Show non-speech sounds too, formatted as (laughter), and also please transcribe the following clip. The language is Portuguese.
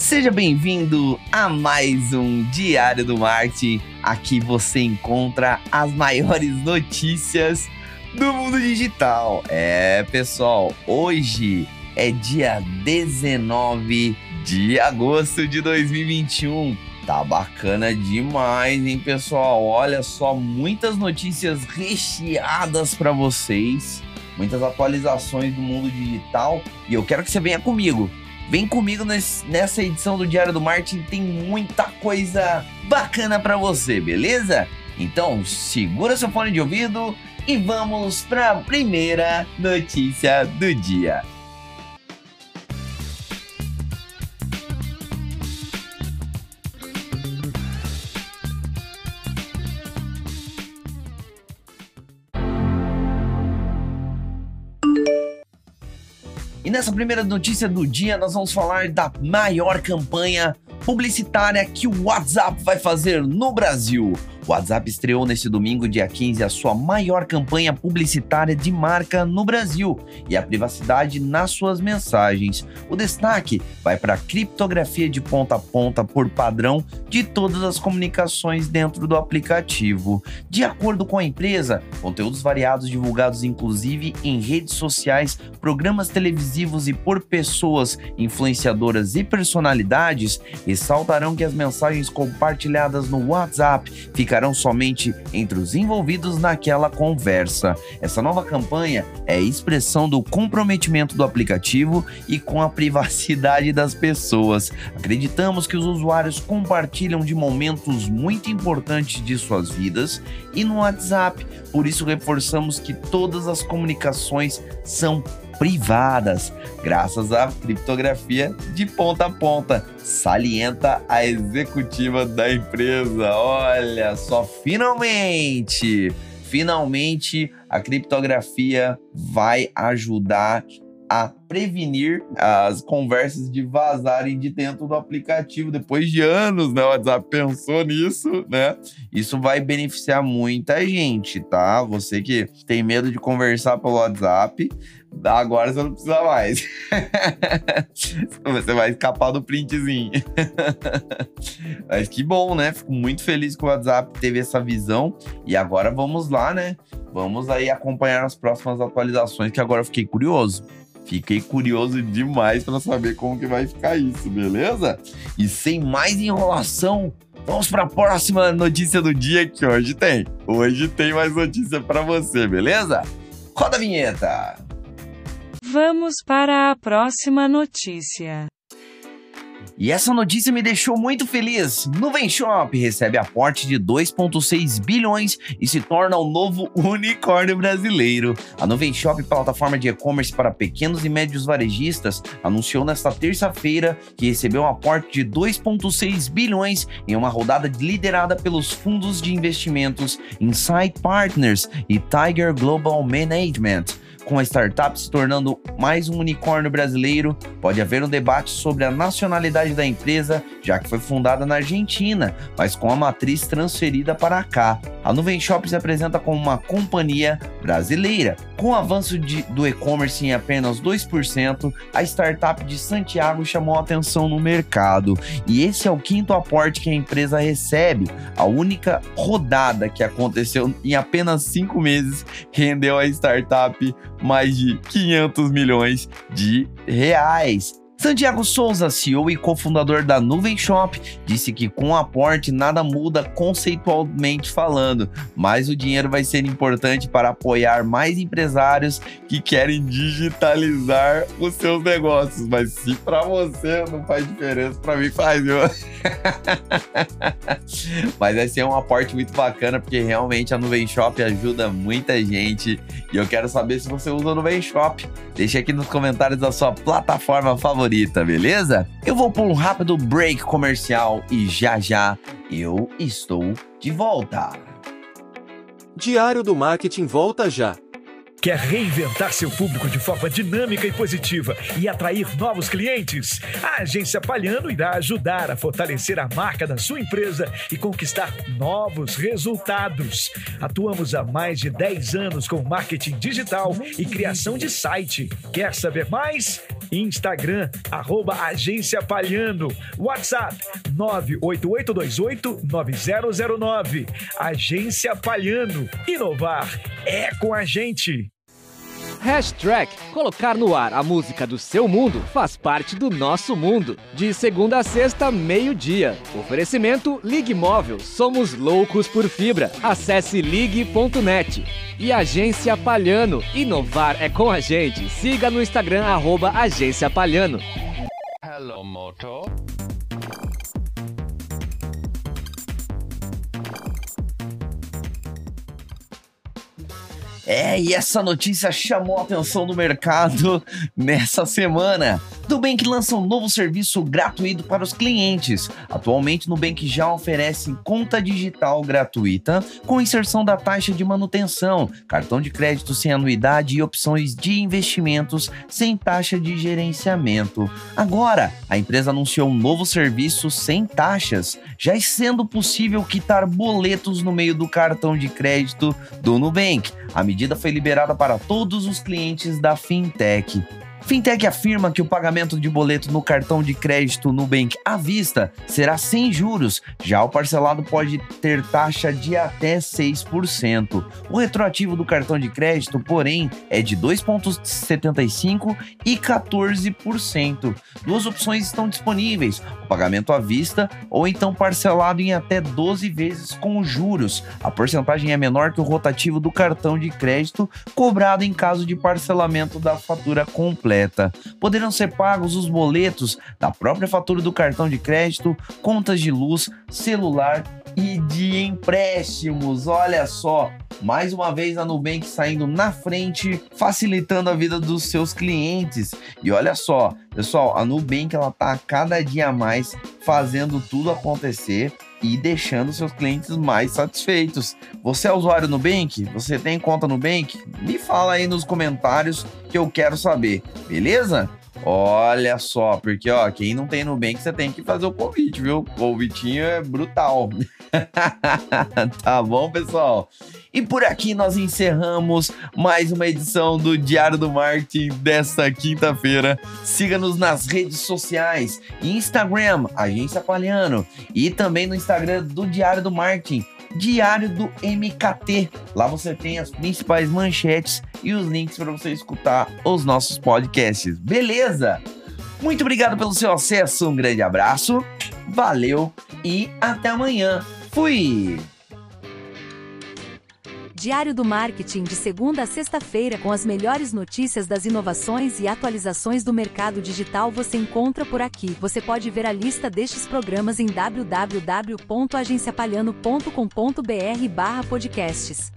Seja bem-vindo a mais um Diário do Marketing. Aqui você encontra as maiores (laughs) notícias do mundo digital. É, pessoal, hoje é dia 19 de agosto de 2021. Tá bacana demais, hein, pessoal? Olha só, muitas notícias recheadas para vocês, muitas atualizações do mundo digital e eu quero que você venha comigo Vem comigo nessa edição do Diário do Marketing, tem muita coisa bacana para você, beleza? Então, segura seu fone de ouvido e vamos para a primeira notícia do dia. Nessa primeira notícia do dia, nós vamos falar da maior campanha publicitária que o WhatsApp vai fazer no Brasil. O WhatsApp estreou neste domingo, dia 15, a sua maior campanha publicitária de marca no Brasil e a privacidade nas suas mensagens. O destaque vai para a criptografia de ponta a ponta por padrão de todas as comunicações dentro do aplicativo. De acordo com a empresa, conteúdos variados divulgados inclusive em redes sociais, programas televisivos e por pessoas influenciadoras e personalidades ressaltarão que as mensagens compartilhadas no WhatsApp ficarão ficarão somente entre os envolvidos naquela conversa. Essa nova campanha é expressão do comprometimento do aplicativo e com a (laughs) privacidade das pessoas. Acreditamos que os usuários compartilham de momentos muito importantes de suas vidas e no WhatsApp, por isso reforçamos que todas as comunicações são privadas, graças à criptografia de ponta a ponta, salienta a executiva da empresa. Olha só, finalmente! Finalmente a criptografia vai ajudar a prevenir as conversas de vazarem de dentro do aplicativo. Depois de anos, né? O WhatsApp pensou nisso, né? Isso vai beneficiar muita gente, tá? Você que tem medo de conversar pelo WhatsApp, agora você não precisa mais. (laughs) você vai escapar do printzinho. (laughs) Mas que bom, né? Fico muito feliz que o WhatsApp teve essa visão. E agora vamos lá, né? Vamos aí acompanhar as próximas atualizações, que agora eu fiquei curioso. Fiquei curioso demais para saber como que vai ficar isso, beleza? E sem mais enrolação, vamos para a próxima notícia do dia que hoje tem. Hoje tem mais notícia para você, beleza? Roda a vinheta. Vamos para a próxima notícia. E essa notícia me deixou muito feliz. Nuvem Shop recebe aporte de 2,6 bilhões e se torna o novo unicórnio brasileiro. A Nuvem Shop, plataforma de e-commerce para pequenos e médios varejistas, anunciou nesta terça-feira que recebeu um aporte de 2,6 bilhões em uma rodada liderada pelos fundos de investimentos Insight Partners e Tiger Global Management com a startup se tornando mais um unicórnio brasileiro, pode haver um debate sobre a nacionalidade da empresa, já que foi fundada na Argentina, mas com a matriz transferida para cá. A Nuvem Shop se apresenta como uma companhia brasileira. Com o avanço de, do e-commerce em apenas 2%, a startup de Santiago chamou a atenção no mercado. E esse é o quinto aporte que a empresa recebe. A única rodada que aconteceu em apenas cinco meses rendeu à startup mais de 500 milhões de reais. Santiago Souza, CEO e cofundador da Nuvem Shop, disse que com o aporte nada muda conceitualmente falando, mas o dinheiro vai ser importante para apoiar mais empresários que querem digitalizar os seus negócios. Mas se para você não faz diferença, para mim faz, viu? (laughs) mas vai ser um aporte muito bacana, porque realmente a Nuvem Shop ajuda muita gente. E eu quero saber se você usa a Nuvem Shop. Deixe aqui nos comentários a sua plataforma favorita favorita, beleza? Eu vou por um rápido break comercial e já já eu estou de volta. Diário do Marketing volta já. Quer reinventar seu público de forma dinâmica e positiva e atrair novos clientes? A Agência Palhano irá ajudar a fortalecer a marca da sua empresa e conquistar novos resultados. Atuamos há mais de 10 anos com marketing digital e criação de site. Quer saber mais? Instagram, arroba Agência. WhatsApp 988289009. Agência Palhano. Inovar é com a gente. Hashtag. Colocar no ar a música do seu mundo faz parte do nosso mundo. De segunda a sexta, meio-dia. Oferecimento Ligue Móvel. Somos loucos por fibra. Acesse ligue.net. E Agência Palhano. Inovar é com a gente. Siga no Instagram, arroba Agência Palhano. Hello. É, e essa notícia chamou a atenção do mercado (laughs) nessa semana. Nubank lança um novo serviço gratuito para os clientes. Atualmente, Nubank já oferece conta digital gratuita com inserção da taxa de manutenção, cartão de crédito sem anuidade e opções de investimentos sem taxa de gerenciamento. Agora, a empresa anunciou um novo serviço sem taxas, já sendo possível quitar boletos no meio do cartão de crédito do Nubank. A medida foi liberada para todos os clientes da fintech. Fintech afirma que o pagamento de boleto no cartão de crédito Nubank à vista será sem juros, já o parcelado pode ter taxa de até 6%. O retroativo do cartão de crédito, porém, é de 2,75% e 14%. Duas opções estão disponíveis: o pagamento à vista ou então parcelado em até 12 vezes com juros. A porcentagem é menor que o rotativo do cartão de crédito cobrado em caso de parcelamento da fatura completa completa. Poderão ser pagos os boletos da própria fatura do cartão de crédito, contas de luz, celular e de empréstimos. Olha só, mais uma vez a Nubank saindo na frente, facilitando a vida dos seus clientes. E olha só, pessoal, a Nubank ela tá cada dia mais fazendo tudo acontecer e deixando seus clientes mais satisfeitos. Você é usuário Nubank? Você tem conta Nubank? Me fala aí nos comentários que eu quero saber, beleza? Olha só, porque ó, quem não tem Nubank, você tem que fazer o convite, viu? O convitinho é brutal. (laughs) tá bom, pessoal? E por aqui nós encerramos mais uma edição do Diário do Marketing desta quinta-feira. Siga-nos nas redes sociais, Instagram, Agência Palhano, e também no Instagram do Diário do Marketing, Diário do MKT. Lá você tem as principais manchetes e os links para você escutar os nossos podcasts. Beleza? Muito obrigado pelo seu acesso, um grande abraço, valeu e até amanhã. Fui! Diário do Marketing de segunda a sexta-feira com as melhores notícias das inovações e atualizações do mercado digital você encontra por aqui. Você pode ver a lista destes programas em www.agenciapalhano.com.br/podcasts.